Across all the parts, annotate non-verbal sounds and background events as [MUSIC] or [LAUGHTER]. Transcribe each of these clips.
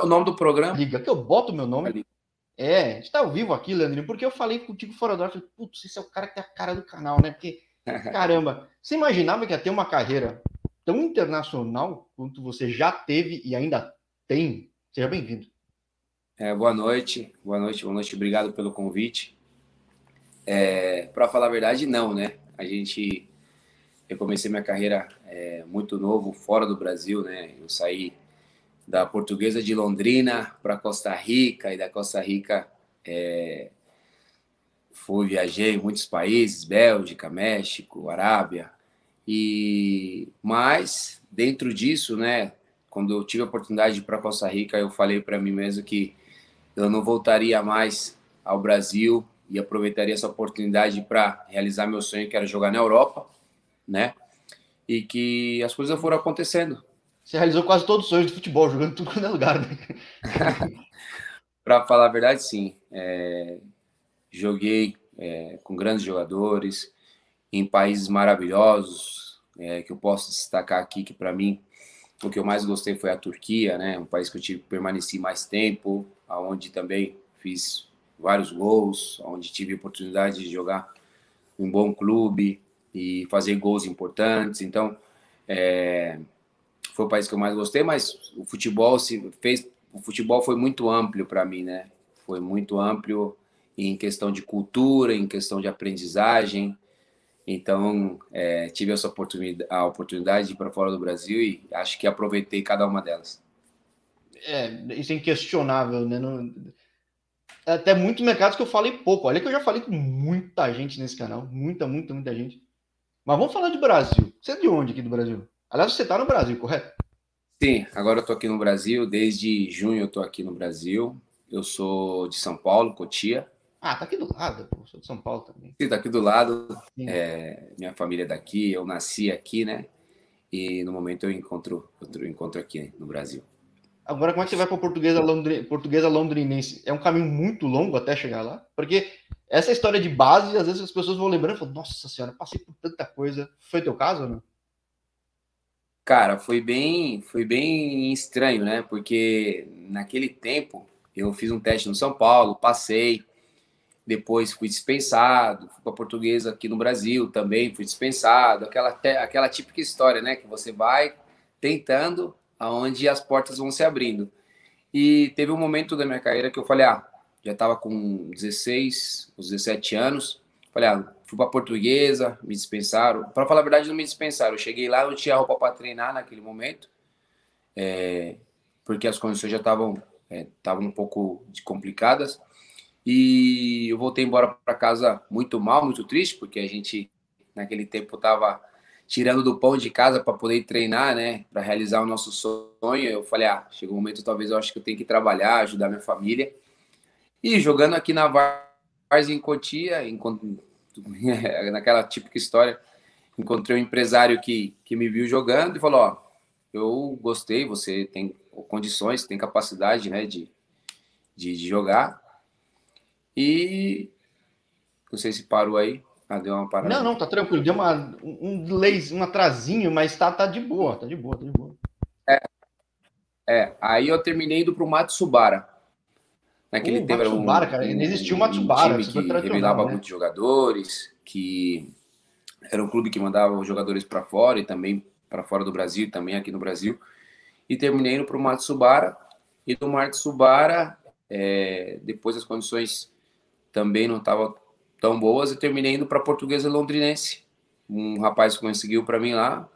o nome do programa? Liga, que eu boto meu nome. Ali. É, está ao vivo aqui, Leandrinho, porque eu falei contigo fora do ar. Falei, putz, esse é o cara que tem a cara do canal, né? Porque, [LAUGHS] caramba, você imaginava que ia ter uma carreira tão internacional quanto você já teve e ainda tem? Seja bem-vindo. É, boa noite, boa noite, boa noite, obrigado pelo convite. É, Para falar a verdade, não, né? A gente, eu comecei minha carreira é, muito novo, fora do Brasil, né? Eu saí da Portuguesa de Londrina para Costa Rica e da Costa Rica é, fui viajei em muitos países, Bélgica, México, Arábia e mas dentro disso, né? Quando eu tive a oportunidade de ir para Costa Rica, eu falei para mim mesmo que eu não voltaria mais ao Brasil e aproveitaria essa oportunidade para realizar meu sonho, que era jogar na Europa, né? E que as coisas foram acontecendo. Você realizou quase todos os sonhos de futebol, jogando tudo quanto é lugar, né? [LAUGHS] para falar a verdade, sim. É... joguei é, com grandes jogadores, em países maravilhosos, é, que eu posso destacar aqui, que para mim o que eu mais gostei foi a Turquia, né? Um país que eu tive permaneci mais tempo, aonde também fiz vários gols, onde tive oportunidade de jogar um bom clube e fazer gols importantes. Então, é, foi o país que eu mais gostei, mas o futebol se fez, o futebol foi muito amplo para mim, né? Foi muito amplo em questão de cultura, em questão de aprendizagem. Então, é, tive essa oportunidade, a oportunidade de ir para fora do Brasil e acho que aproveitei cada uma delas. É, isso é inquestionável, né? Não... Até muitos mercados que eu falei pouco. Olha que eu já falei com muita gente nesse canal. Muita, muita, muita gente. Mas vamos falar de Brasil. Você é de onde aqui do Brasil? Aliás, você está no Brasil, correto? Sim, agora eu estou aqui no Brasil. Desde junho eu estou aqui no Brasil. Eu sou de São Paulo, Cotia. Ah, tá aqui do lado, pô. sou de São Paulo também. Sim, tá aqui do lado. É, minha família é daqui, eu nasci aqui, né? E no momento eu encontro, eu encontro aqui no Brasil. Agora, como é que você vai para portuguesa, londri... portuguesa londrinense? É um caminho muito longo até chegar lá? Porque essa história de base, às vezes as pessoas vão lembrando e falam, nossa senhora, passei por tanta coisa. Foi teu caso ou não? Cara, foi bem, foi bem estranho, né? Porque naquele tempo eu fiz um teste no São Paulo, passei, depois fui dispensado, fui para portuguesa aqui no Brasil também, fui dispensado, aquela, aquela típica história, né? Que você vai tentando aonde as portas vão se abrindo. E teve um momento da minha carreira que eu falei, ah, já estava com 16, os 17 anos, falei, ah, fui para portuguesa, me dispensaram. Para falar a verdade, não me dispensaram. Eu cheguei lá, eu tinha roupa para treinar naquele momento, é, porque as condições já estavam é, um pouco complicadas. E eu voltei embora para casa muito mal, muito triste, porque a gente naquele tempo estava tirando do pão de casa para poder treinar, né, para realizar o nosso sonho. Eu falei, ah, chegou um momento, talvez eu acho que eu tenho que trabalhar, ajudar minha família. E jogando aqui na Várzea em Cotia, [LAUGHS] naquela típica história, encontrei um empresário que, que me viu jogando e falou, ó, eu gostei, você tem condições, tem capacidade, né, de, de, de jogar. E não sei se parou aí. Ah, deu uma parada. Não, não, tá tranquilo. Deu uma, um delay, um atrasinho, mas tá, tá de boa, tá de boa, tá de boa. É, é aí eu terminei indo pro Matsubara. Naquele uh, tempo Matsubara, era um, cara, ainda existiu o Matsubara. Um time que revelava né? muitos jogadores, que era um clube que mandava os jogadores para fora e também para fora do Brasil, também aqui no Brasil. E terminei indo pro Matsubara. E do Matsubara, é, depois as condições também não estavam tão boas e terminei indo para a Portuguesa Londrinense. Um rapaz conseguiu para mim lá.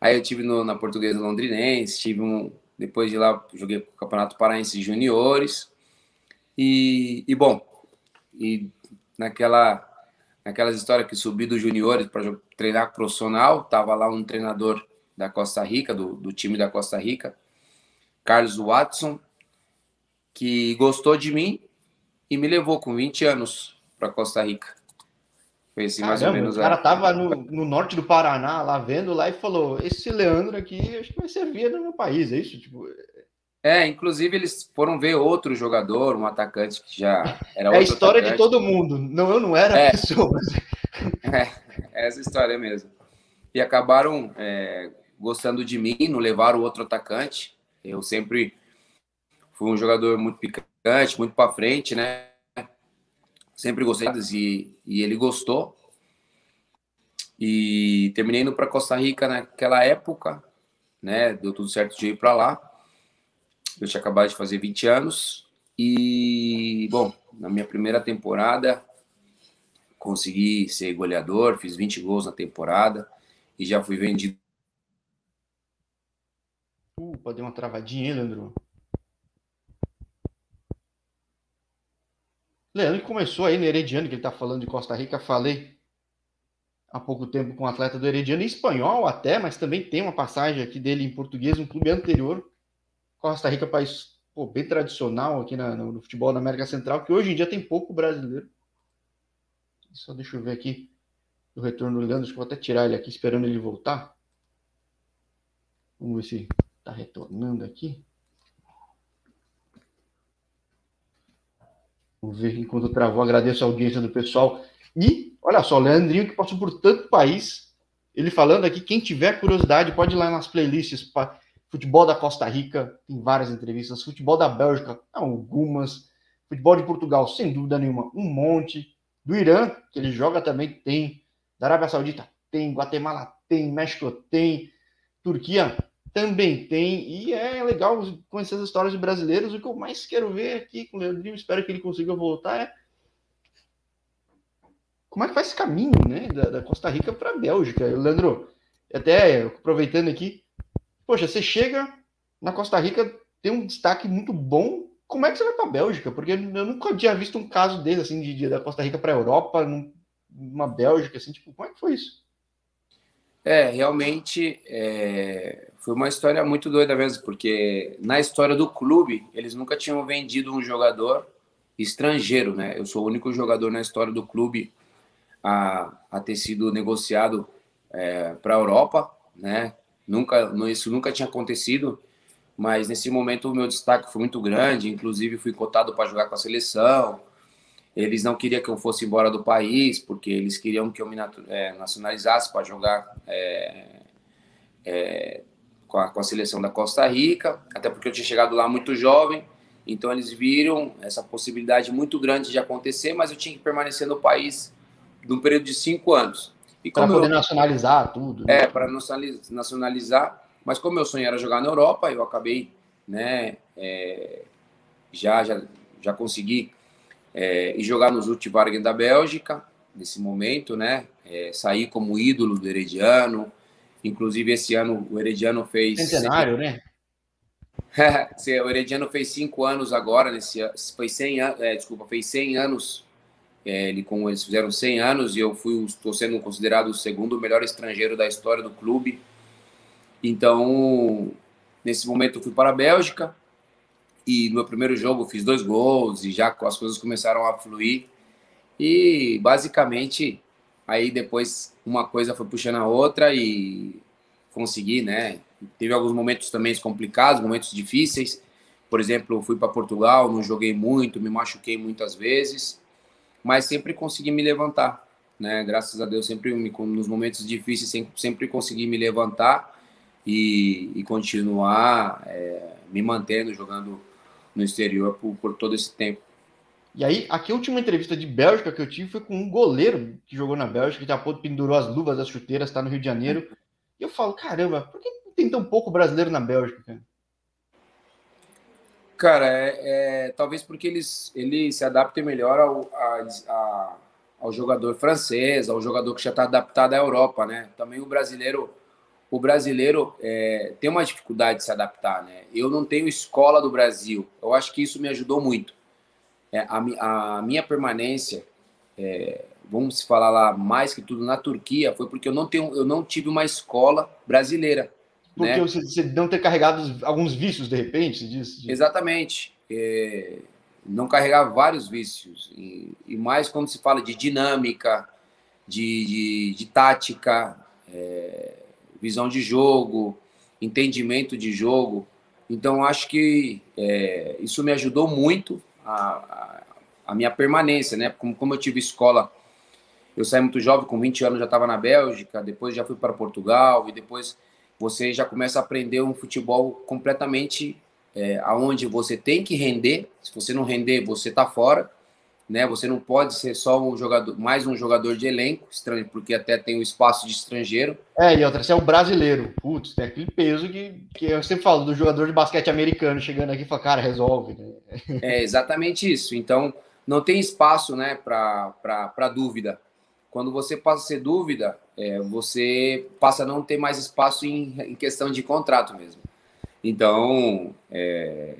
Aí eu tive no, na Portuguesa Londrinense, tive um depois de lá joguei o Campeonato Paraense Juniores. E, e bom, e naquela naquelas histórias que subi dos juniores para treinar profissional, tava lá um treinador da Costa Rica, do, do time da Costa Rica, Carlos Watson, que gostou de mim e me levou com 20 anos para Costa Rica. Foi assim, mais ou menos. O cara a... tava no, no, norte do Paraná, lá vendo lá, e falou: Esse Leandro aqui acho que vai servir no meu país, é isso? Tipo... É, inclusive eles foram ver outro jogador, um atacante que já era É a história atacante. de todo mundo. Não, eu não era é. pessoa. Mas... [LAUGHS] É, é, essa história mesmo. E acabaram é, gostando de mim, não levaram outro atacante. Eu sempre fui um jogador muito picante, muito para frente, né? Sempre gostei e, e ele gostou. E terminei indo para Costa Rica naquela época, né? Deu tudo certo de ir para lá. Eu tinha acabado de fazer 20 anos e, bom, na minha primeira temporada consegui ser goleador, fiz 20 gols na temporada e já fui vendido. Uh, pode uma travadinha, hein, Leandro? Leandro começou aí no Herediano, que ele tá falando de Costa Rica, falei há pouco tempo com um atleta do Herediano, em espanhol até, mas também tem uma passagem aqui dele em português, um clube anterior. Costa Rica, país pô, bem tradicional aqui na, no, no, futebol da América Central, que hoje em dia tem pouco brasileiro. Só deixa eu ver aqui o retorno do Leandro, acho que vou até tirar ele aqui, esperando ele voltar. Vamos ver se está retornando aqui. Vamos ver enquanto travou. Agradeço a audiência do pessoal. E, olha só, Leandrinho que passou por tanto país. Ele falando aqui, quem tiver curiosidade, pode ir lá nas playlists. Futebol da Costa Rica, tem várias entrevistas. Futebol da Bélgica, algumas. Futebol de Portugal, sem dúvida nenhuma, um monte. Do Irã, que ele joga também, tem. Da Arábia Saudita, tem. Guatemala, tem. México, tem. Turquia, também tem, e é legal conhecer as histórias de brasileiros. O que eu mais quero ver aqui com o Leandrinho, espero que ele consiga voltar, é como é que faz esse caminho né, da, da Costa Rica para a Bélgica. Leandro, até aproveitando aqui, poxa, você chega na Costa Rica, tem um destaque muito bom. Como é que você vai para a Bélgica? Porque eu nunca tinha visto um caso desse, assim, de, de da Costa Rica para a Europa, numa Bélgica, assim, tipo, como é que foi isso? É, realmente é, foi uma história muito doida mesmo, porque na história do clube, eles nunca tinham vendido um jogador estrangeiro, né? Eu sou o único jogador na história do clube a, a ter sido negociado é, para a Europa, né? Nunca, isso nunca tinha acontecido, mas nesse momento o meu destaque foi muito grande, inclusive fui cotado para jogar com a seleção, eles não queriam que eu fosse embora do país, porque eles queriam que eu me é, nacionalizasse para jogar é, é, com, a, com, a, seleção da Costa Rica, até porque eu tinha chegado lá muito jovem. Então eles viram essa possibilidade muito grande de acontecer, mas eu tinha que permanecer no país num período de cinco anos. Para poder eu, nacionalizar tudo. Né? É, para nacionalizar. Mas como meu sonho era jogar na Europa, eu acabei, né, é, já, já, já consegui é, e jogar nos Ultivargen da Bélgica, nesse momento, né? É, sair como ídolo do Herediano. Inclusive, esse ano o Herediano fez. Centenário, né? [LAUGHS] o Herediano fez cinco anos agora, nesse foi 100 anos, é, desculpa, fez 100 anos. É, ele, com, eles fizeram 100 anos e eu fui, estou sendo considerado o segundo melhor estrangeiro da história do clube. Então, nesse momento, eu fui para a Bélgica, e no meu primeiro jogo fiz dois gols e já as coisas começaram a fluir. E basicamente, aí depois uma coisa foi puxando a outra e consegui, né? Teve alguns momentos também complicados, momentos difíceis. Por exemplo, fui para Portugal, não joguei muito, me machuquei muitas vezes, mas sempre consegui me levantar, né? Graças a Deus, sempre nos momentos difíceis sempre, sempre consegui me levantar e, e continuar é, me mantendo jogando no exterior por, por todo esse tempo. E aí, aqui a última entrevista de Bélgica que eu tive foi com um goleiro que jogou na Bélgica, que já pendurou as luvas das chuteiras, está no Rio de Janeiro. E eu falo, caramba, por que tem tão pouco brasileiro na Bélgica? Cara, cara é, é, talvez porque eles, ele se adaptem melhor ao, a, a, ao jogador francês, ao jogador que já está adaptado à Europa, né? Também o brasileiro o brasileiro é, tem uma dificuldade de se adaptar, né? Eu não tenho escola do Brasil. Eu acho que isso me ajudou muito. É, a, a, minha permanência, é, vamos falar lá mais que tudo na Turquia, foi porque eu não tenho, eu não tive uma escola brasileira. Porque né? você, você não ter carregado alguns vícios de repente, disso? Exatamente. É, não carregar vários vícios e, e, mais quando se fala de dinâmica, de, de, de tática. É, visão de jogo, entendimento de jogo. Então, acho que é, isso me ajudou muito a, a, a, minha permanência, né? Como, como eu tive escola, eu saí muito jovem, com 20 anos já estava na Bélgica, depois já fui para Portugal, e depois você já começa a aprender um futebol completamente é, aonde você tem que render. Se você não render, você tá fora, né? Você não pode ser só um jogador, mais um jogador de elenco, estranho, porque até tem o um espaço de estrangeiro. É, e outra, você é um brasileiro. Putz, tem aquele peso que, que eu sempre falo do jogador de basquete americano chegando aqui e fala, cara, resolve. Né? É exatamente isso. Então, não tem espaço, né, para dúvida. Quando você passa a ser dúvida, é, você passa a não ter mais espaço em, em questão de contrato mesmo. Então, é...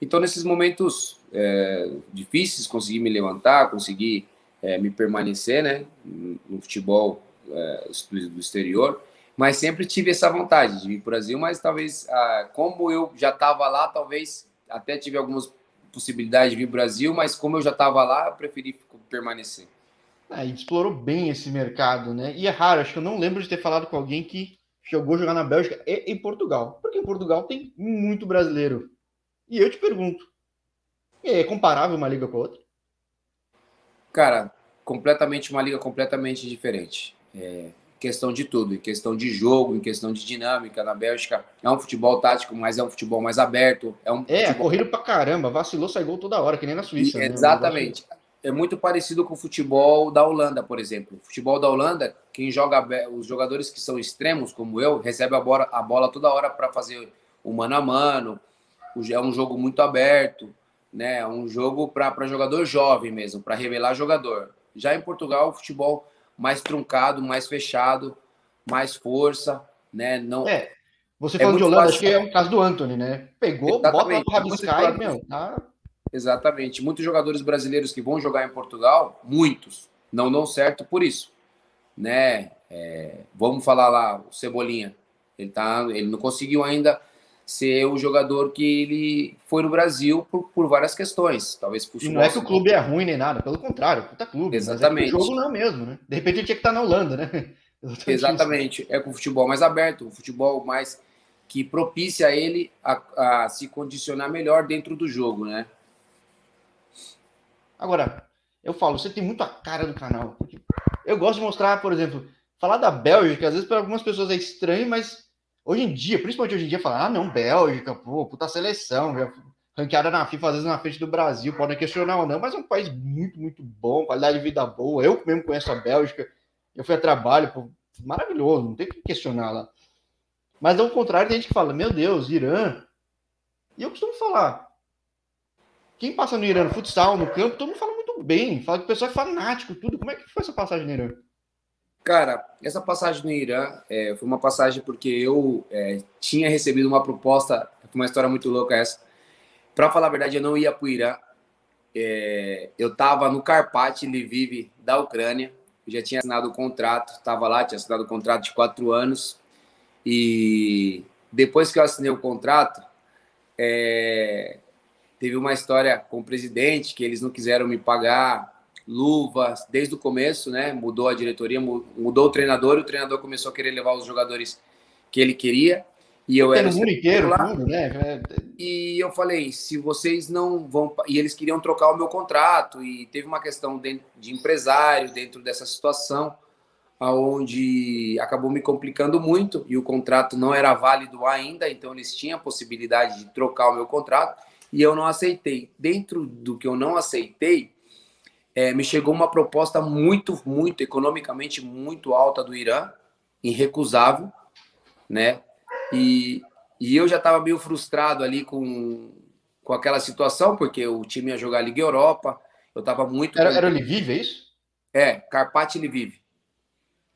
então nesses momentos é, difíceis, consegui me levantar, consegui é, me permanecer, né, no futebol é, do exterior, mas sempre tive essa vontade de vir para o Brasil, mas talvez, ah, como eu já estava lá, talvez até tive algumas possibilidades de vir para o Brasil, mas como eu já estava lá, eu preferi permanecer. Ah, explorou bem esse mercado, né? E é raro, acho que eu não lembro de ter falado com alguém que jogou jogar na Bélgica e em Portugal. Porque em Portugal tem muito brasileiro. E eu te pergunto, é comparável uma liga com a outra? Cara, completamente uma liga completamente diferente. É, questão de tudo, em questão de jogo, em questão de dinâmica. Na Bélgica é um futebol tático, mas é um futebol mais aberto. É, um é futebol... corrido pra caramba, vacilou, sai gol toda hora, que nem na Suíça. E, né? Exatamente é muito parecido com o futebol da Holanda, por exemplo. O futebol da Holanda, quem joga, os jogadores que são extremos, como eu, recebe a bola, a bola toda hora para fazer o mano a mano. É um jogo muito aberto, né? É um jogo para jogador jovem mesmo, para revelar jogador. Já em Portugal, o futebol mais truncado, mais fechado, mais força, né? Não. É. Você é falando de Holanda, acho que é o caso do Anthony, né? Pegou, Exatamente. bota o rabiscar e, meu, tá Exatamente. Muitos jogadores brasileiros que vão jogar em Portugal, muitos, não dão certo por isso. Né? É, vamos falar lá, o Cebolinha. Ele, tá, ele não conseguiu ainda ser o jogador que ele foi no Brasil por, por várias questões. Talvez por não é que o clube é ruim nem nada, pelo contrário, puta clube. Exatamente. É o jogo não é mesmo, né? De repente ele tinha que estar na Holanda, né? [LAUGHS] Exatamente. É com o futebol mais aberto, o futebol mais que propicia ele a, a se condicionar melhor dentro do jogo, né? Agora, eu falo, você tem muito a cara do canal. Eu gosto de mostrar, por exemplo, falar da Bélgica, às vezes para algumas pessoas é estranho, mas hoje em dia, principalmente hoje em dia, falar, ah, não, Bélgica, pô, puta seleção, ranqueada na FIFA, às vezes na frente do Brasil, podem questionar ou não, mas é um país muito, muito bom, qualidade de vida boa. Eu mesmo conheço a Bélgica, eu fui a trabalho, pô, maravilhoso, não tem que questionar lá. Mas ao contrário, tem gente que fala, meu Deus, Irã. E eu costumo falar, quem passa no Irã no futsal, no campo, todo mundo fala muito bem. Fala que o pessoal é fanático, tudo. Como é que foi essa passagem no Irã? Cara, essa passagem no Irã é, foi uma passagem porque eu é, tinha recebido uma proposta, uma história muito louca essa. Para falar a verdade, eu não ia para o Irã. É, eu estava no Karpat, Lviv, da Ucrânia. Eu já tinha assinado o contrato, estava lá, tinha assinado o contrato de quatro anos. E depois que eu assinei o contrato, é, Teve uma história com o presidente que eles não quiseram me pagar luvas desde o começo, né? Mudou a diretoria, mudou o treinador, e o treinador começou a querer levar os jogadores que ele queria. E eu era mundo inteiro, lá. Né? E eu falei, se vocês não vão, e eles queriam trocar o meu contrato e teve uma questão de, de empresário dentro dessa situação, aonde acabou me complicando muito e o contrato não era válido ainda, então eles tinham a possibilidade de trocar o meu contrato e eu não aceitei. Dentro do que eu não aceitei, é, me chegou uma proposta muito, muito, economicamente muito alta do Irã, irrecusável, né? E, e eu já estava meio frustrado ali com, com aquela situação, porque o time ia jogar a Liga Europa, eu estava muito... Era, era o Lviv, é isso? É, Carpati Lviv.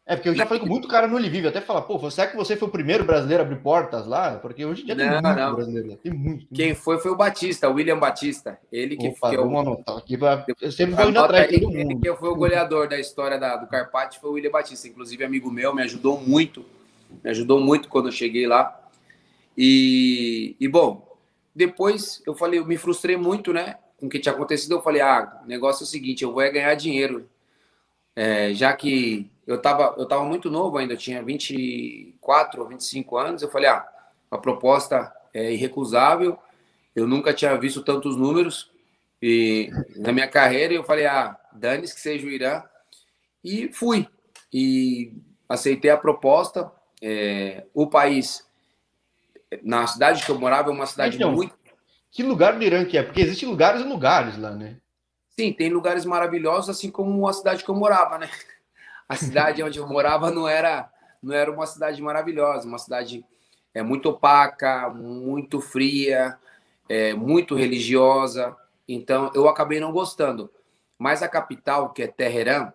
É, porque eu já falei com muito cara no Lviv, até falar, pô, será que você foi o primeiro brasileiro a abrir portas lá? Porque hoje em dia tem não, muito não. brasileiro Tem muito. Quem foi foi o Batista, o William Batista. Ele que, Opa, que eu, anotar aqui pra... eu sempre vou indo atrás de todo mundo. Ele que foi o goleador da história da, do Carpati foi o William Batista, inclusive amigo meu, me ajudou muito, me ajudou muito quando eu cheguei lá. E, e bom, depois eu falei, eu me frustrei muito, né, com o que tinha acontecido. Eu falei, ah, o negócio é o seguinte, eu vou é ganhar dinheiro. É, já que eu estava eu tava muito novo ainda, eu tinha 24 ou 25 anos. Eu falei, ah, a proposta é irrecusável. Eu nunca tinha visto tantos números e na minha carreira. Eu falei, ah, dane-se que seja o Irã. E fui. E aceitei a proposta. É, o país na cidade que eu morava, é uma cidade então, muito. Que lugar do Irã que é? Porque existem lugares e lugares lá, né? Sim, tem lugares maravilhosos, assim como a cidade que eu morava, né? A cidade onde eu morava não era, não era uma cidade maravilhosa, uma cidade é muito opaca, muito fria, é, muito religiosa. Então eu acabei não gostando. Mas a capital, que é Teherã,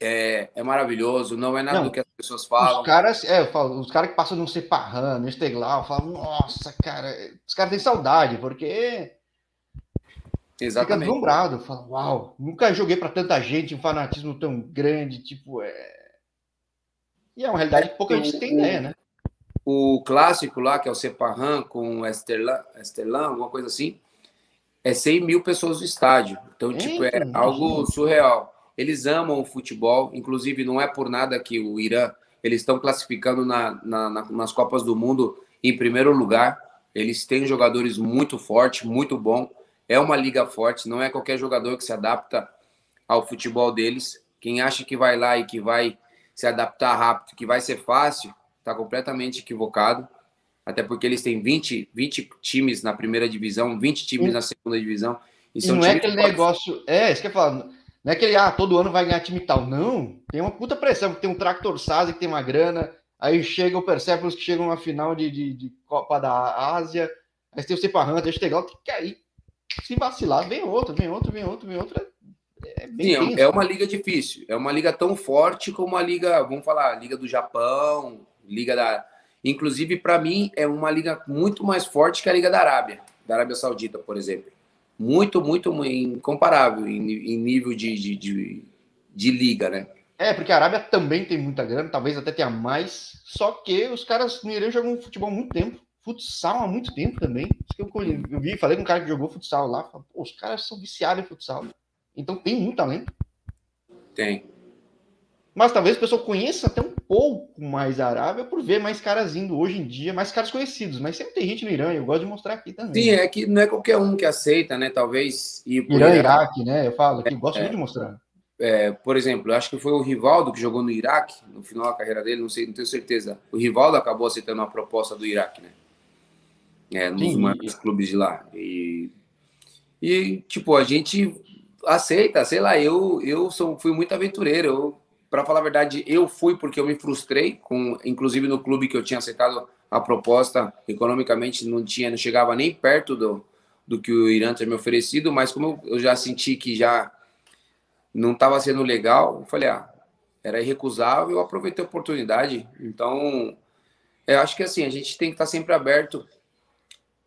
é, é maravilhoso, não é nada não, do que as pessoas falam. Os caras, é, falo, os caras que passam no Separran, no Esteglau, falam, nossa, cara, os caras têm saudade, porque. Exatamente. Fica deslumbrado, fala, uau, nunca joguei para tanta gente, um fanatismo tão grande, tipo, é. E é uma realidade que pouca gente tem ideia, né? O clássico lá, que é o Separran com Esterlan, Esterlan, alguma coisa assim, é 100 mil pessoas no estádio. Então, tipo, é algo surreal. Eles amam o futebol, inclusive não é por nada que o Irã eles estão classificando na, na, na, nas Copas do Mundo em primeiro lugar. Eles têm jogadores muito fortes, muito bom. É uma liga forte, não é qualquer jogador que se adapta ao futebol deles. Quem acha que vai lá e que vai se adaptar rápido, que vai ser fácil, está completamente equivocado. Até porque eles têm 20, 20 times na primeira divisão, 20 times na segunda divisão. E, e não é aquele fortes. negócio. É, isso que eu falo não é que ele, ah, todo ano vai ganhar time tal. Não, tem uma puta pressão, porque tem um Tractor Saz que tem uma grana, aí chega o Persepolis que chega numa final de, de, de, Copa da Ásia, aí tem o Cepa Hunter, legal, tem que cair. Se vacilar, vem outro, vem outro, vem outro, vem outro. É, Sim, é, é uma liga difícil. É uma liga tão forte como a liga, vamos falar, liga do Japão, liga da. Inclusive, para mim, é uma liga muito mais forte que a liga da Arábia, da Arábia Saudita, por exemplo muito, muito incomparável em, em nível de, de, de, de, liga, né? É, porque a Arábia também tem muita grana, talvez até tenha mais, só que os caras no Irã jogam futebol há muito tempo, futsal há muito tempo também. Eu, eu vi, falei com um cara que jogou futsal lá, falei, os caras são viciados em futsal. Então tem muito talento. Tem. Mas talvez a pessoa conheça até um pouco mais a Arábia por ver mais caras indo hoje em dia, mais caras conhecidos. Mas sempre tem gente no Irã, eu gosto de mostrar aqui também. Sim, é que não é qualquer um que aceita, né? Talvez. Ir Irã, Irã, Iraque, né? Eu falo que é, gosto é, muito de mostrar. É, por exemplo, acho que foi o Rivaldo que jogou no Iraque, no final da carreira dele, não sei, não tenho certeza. O Rivaldo acabou aceitando a proposta do Iraque, né? É, nos maiores clubes de lá. E, e, tipo, a gente aceita, sei lá, eu, eu sou, fui muito aventureiro, eu para falar a verdade, eu fui porque eu me frustrei, com, inclusive no clube que eu tinha aceitado a proposta, economicamente não tinha, não chegava nem perto do, do que o Irã tinha me oferecido, mas como eu já senti que já não estava sendo legal, eu falei, ah, era irrecusável, eu aproveitei a oportunidade. Então, eu acho que assim, a gente tem que estar sempre aberto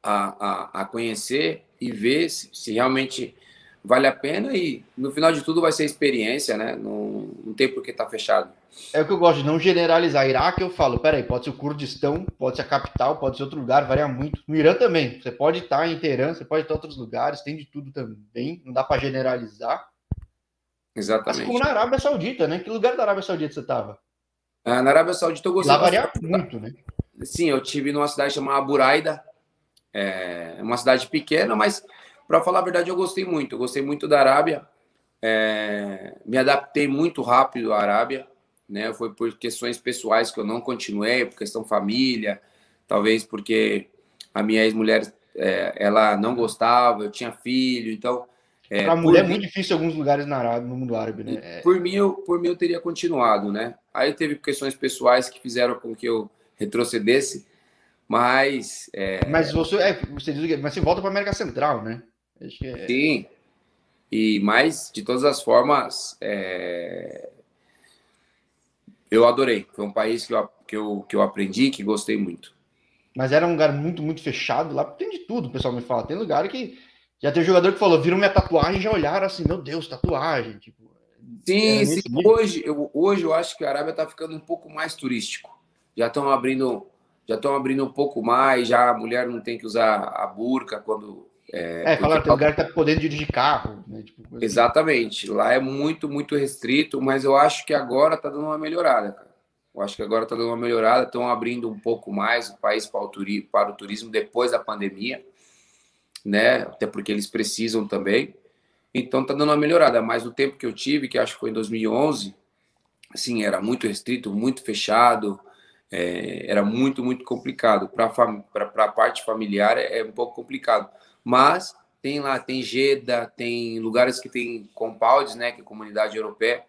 a, a, a conhecer e ver se, se realmente vale a pena e no final de tudo vai ser experiência, né? Não, não tem por que estar tá fechado. É o que eu gosto de não generalizar. Iraque eu falo, peraí, pode ser o Kurdistão, pode ser a capital, pode ser outro lugar, varia muito. No Irã também, você pode estar em Teherã, você pode estar em outros lugares, tem de tudo também, não dá para generalizar. Exatamente. Mas como na Arábia Saudita, né? Que lugar da Arábia Saudita você estava? Ah, na Arábia Saudita eu gostei. Lá varia muito, né? Sim, eu tive numa cidade chamada Buraida, é uma cidade pequena, mas para falar a verdade, eu gostei muito. Eu gostei muito da Arábia. É, me adaptei muito rápido à Arábia. Né? Foi por questões pessoais que eu não continuei, por questão família, talvez porque a minha ex-mulher é, ela não gostava, eu tinha filho, então. É, para mulher é muito difícil em alguns lugares na Arábia, no mundo árabe, né? É. Por mim, eu, por mim, eu teria continuado, né? Aí teve questões pessoais que fizeram com que eu retrocedesse, mas. É... Mas você, é, você diz, mas você volta para América Central, né? É... Sim. E mais, de todas as formas, é... eu adorei. Foi um país que eu, que, eu, que eu aprendi, que gostei muito. Mas era um lugar muito, muito fechado. Lá tem de tudo, o pessoal me fala. Tem lugar que já tem jogador que falou, viram minha tatuagem e já olharam assim, meu Deus, tatuagem. Tipo, sim, sim. Hoje, eu, hoje eu acho que a Arábia está ficando um pouco mais turístico. Já estão abrindo, já estão abrindo um pouco mais, já a mulher não tem que usar a burca quando é, é falar, tem lugar que tá podendo dirigir carro. Né? Tipo, assim. Exatamente. Lá é muito, muito restrito, mas eu acho que agora tá dando uma melhorada, cara. Eu acho que agora tá dando uma melhorada, estão abrindo um pouco mais o país para o, turismo, para o turismo depois da pandemia, né? Até porque eles precisam também. Então tá dando uma melhorada, mas o tempo que eu tive, que acho que foi em 2011, assim, era muito restrito, muito fechado, é, era muito, muito complicado. Para a parte familiar é, é, um pouco complicado. Mas tem lá, tem Jeddah, tem lugares que tem compounds, né, que é a comunidade europeia,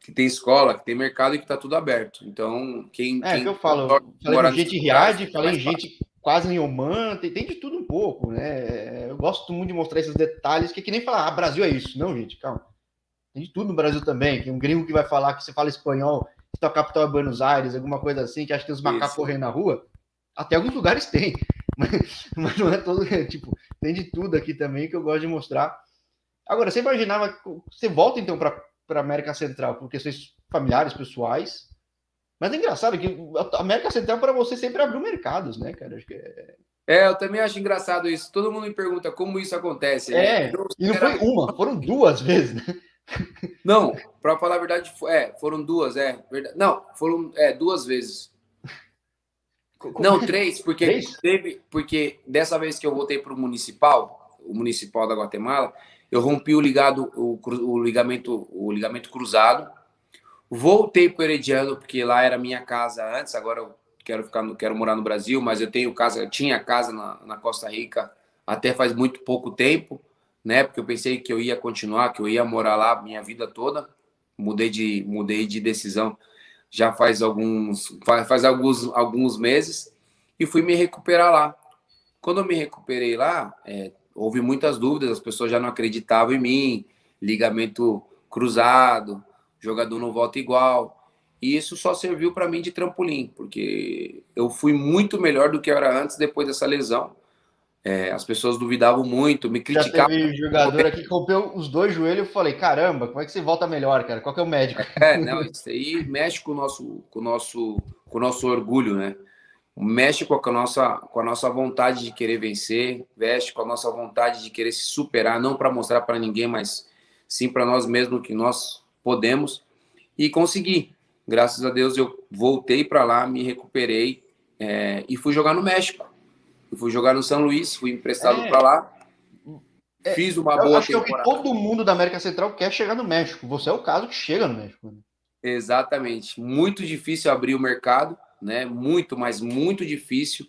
que tem escola, que tem mercado e que está tudo aberto. Então, quem. É, quem que eu falo. Falei gente em Riad, falei em gente quase em Oman, tem, tem, de tudo um pouco, né? Eu gosto muito de mostrar esses detalhes, que é que nem falar, ah, Brasil é isso. Não, gente, calma. Tem de tudo no Brasil também. Tem um gringo que vai falar que você fala espanhol, tua capital é Buenos Aires, alguma coisa assim, que acha que tem os macacos correndo na rua. Até alguns lugares tem, [LAUGHS] mas, mas não é todo. [LAUGHS] Tipo, tem de tudo aqui também que eu gosto de mostrar. Agora, você imaginava. Você volta então para a América Central por questões familiares, pessoais. Mas é engraçado que a América Central para você sempre abriu mercados, né, cara? Acho que é... É, eu também acho engraçado isso. Todo mundo me pergunta como isso acontece. Né? É, e não foi uma, foram duas [LAUGHS] vezes, né? Não, para falar a verdade, é, foram duas, é. Verdade. Não, foram é, duas vezes. Como não, é? três, porque três? teve, porque dessa vez que eu voltei para o municipal, o municipal da Guatemala, eu rompi o ligado, o, o ligamento, o ligamento cruzado. Voltei para o Herediano porque lá era minha casa antes. Agora eu quero ficar, no, quero morar no Brasil, mas eu tenho casa, eu tinha casa na, na Costa Rica até faz muito pouco tempo né? Porque eu pensei que eu ia continuar, que eu ia morar lá minha vida toda. Mudei de, mudei de decisão já faz alguns, faz, faz alguns, alguns meses e fui me recuperar lá. Quando eu me recuperei lá, é, houve muitas dúvidas, as pessoas já não acreditavam em mim, ligamento cruzado, jogador não volta igual. E isso só serviu para mim de trampolim, porque eu fui muito melhor do que eu era antes depois dessa lesão. É, as pessoas duvidavam muito, me criticavam. Já teve jogador aqui que rompeu os dois joelhos e falei, caramba, como é que você volta melhor, cara? Qual que é o médico? [LAUGHS] É, não, isso aí mexe com o nosso, com o nosso, com o nosso orgulho, né? Mexe com a, nossa, com a nossa vontade de querer vencer, mexe com a nossa vontade de querer se superar, não para mostrar para ninguém, mas sim para nós mesmos que nós podemos. E consegui. Graças a Deus eu voltei para lá, me recuperei é, e fui jogar no México eu fui jogar no São Luís, fui emprestado é. para lá. É, fiz uma boa acho temporada. Que todo mundo da América Central quer chegar no México. Você é o caso que chega no México. Né? Exatamente. Muito difícil abrir o mercado, né? Muito, mas muito difícil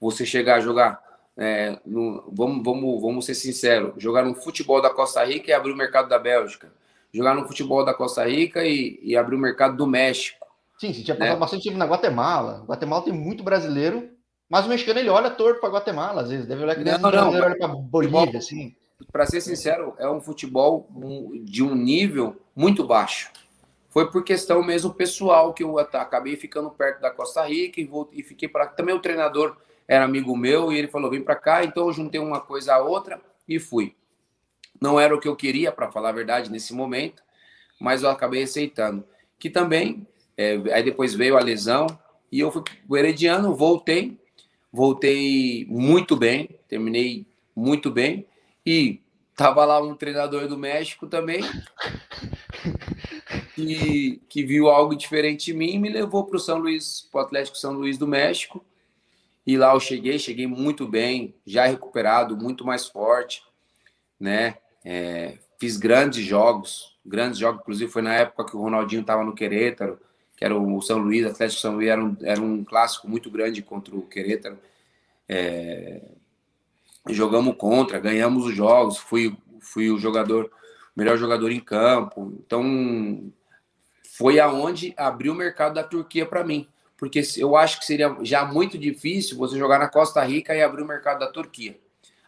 você chegar a jogar. É, no, vamos, vamos, vamos ser sinceros, jogar no futebol da Costa Rica e abrir o mercado da Bélgica. Jogar no futebol da Costa Rica e, e abrir o mercado do México. Sim, você tinha passado né? bastante tempo na Guatemala. Guatemala tem muito brasileiro mas o mexicano ele olha torto para Guatemala, às vezes. Deve olhar que não, não, olha para Bolívia, assim. Para ser sincero, é um futebol de um nível muito baixo. Foi por questão mesmo pessoal que eu acabei ficando perto da Costa Rica e, vou, e fiquei para. Também o treinador era amigo meu e ele falou: vem para cá. Então eu juntei uma coisa a outra e fui. Não era o que eu queria, para falar a verdade, nesse momento, mas eu acabei aceitando. Que também, é, aí depois veio a lesão e eu fui para o Herediano, voltei voltei muito bem, terminei muito bem e tava lá um treinador do México também [LAUGHS] que, que viu algo diferente em mim e me levou para o São Luís, para o Atlético São Luís do México. E lá eu cheguei, cheguei muito bem, já recuperado, muito mais forte, né? É, fiz grandes jogos, grandes jogos, inclusive foi na época que o Ronaldinho estava no Querétaro, que era o São Luís, Atlético São Luís, era um, era um clássico muito grande contra o Querétaro. É, jogamos contra, ganhamos os jogos, fui, fui o jogador, melhor jogador em campo. Então, foi aonde abriu o mercado da Turquia para mim. Porque eu acho que seria já muito difícil você jogar na Costa Rica e abrir o mercado da Turquia.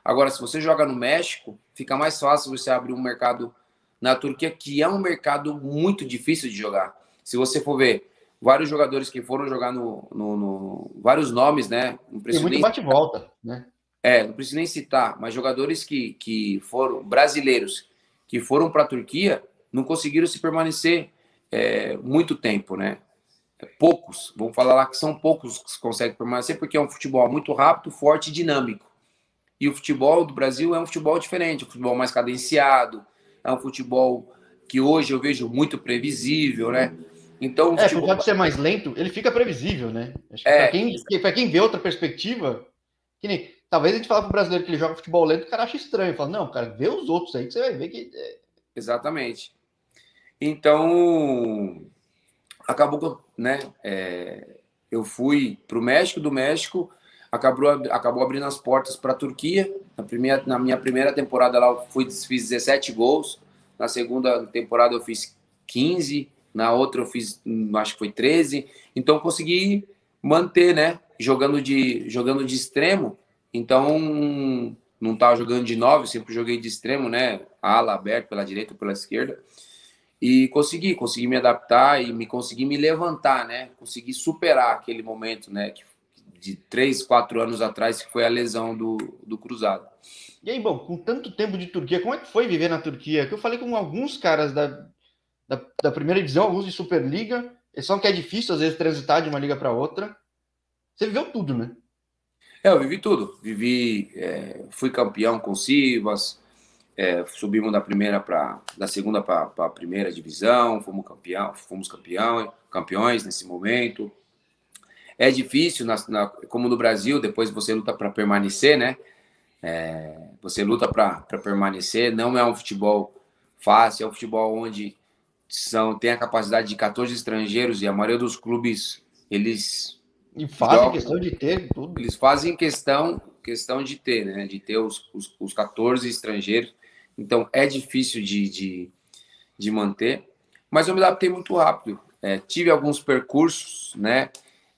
Agora, se você joga no México, fica mais fácil você abrir um mercado na Turquia, que é um mercado muito difícil de jogar. Se você for ver vários jogadores que foram jogar no, no, no vários nomes, né? Não Tem muito bate-volta, né? É, não preciso nem citar, mas jogadores que, que foram brasileiros que foram para a Turquia não conseguiram se permanecer é, muito tempo, né? Poucos, vamos falar lá que são poucos que conseguem permanecer, porque é um futebol muito rápido, forte e dinâmico. E o futebol do Brasil é um futebol diferente, um futebol mais cadenciado, é um futebol que hoje eu vejo muito previsível, né? Então, é, futebol... pode ser mais lento, ele fica previsível, né? é, para quem, quem vê outra perspectiva, que nem, talvez a gente fala para o brasileiro que ele joga futebol lento, o cara acha estranho. Fala, não, cara, vê os outros aí que você vai ver que. É Exatamente. Então, acabou que, né? É, eu fui para o México, do México acabou, acabou abrindo as portas para a Turquia. Na, primeira, na minha primeira temporada lá, eu fui, fiz 17 gols. Na segunda temporada, eu fiz 15. Na outra, eu fiz, hum, acho que foi 13. Então, consegui manter, né? Jogando de, jogando de extremo. Então, não estava jogando de 9, sempre joguei de extremo, né? Ala aberto pela direita ou pela esquerda. E consegui, consegui me adaptar e me consegui me levantar, né? Consegui superar aquele momento, né? De três, quatro anos atrás, que foi a lesão do, do cruzado. E aí, bom, com tanto tempo de Turquia, como é que foi viver na Turquia? Que eu falei com alguns caras da, da, da primeira divisão, alguns de Superliga, eles falam que é difícil, às vezes, transitar de uma liga para outra. Você viveu tudo, né? É, eu vivi tudo. Vivi, é, fui campeão com Sivas, é, subimos da primeira para da segunda para a primeira divisão, fomos campeão, fomos campeão, campeões nesse momento. É difícil, na, na, como no Brasil, depois você luta para permanecer, né? É, você luta para permanecer. Não é um futebol fácil, é um futebol onde são, tem a capacidade de 14 estrangeiros e a maioria dos clubes eles e fazem jogam, questão de ter tudo. Eles fazem questão questão de ter, né? De ter os, os, os 14 estrangeiros. Então é difícil de, de, de manter, mas eu me adaptei muito rápido. É, tive alguns percursos, né?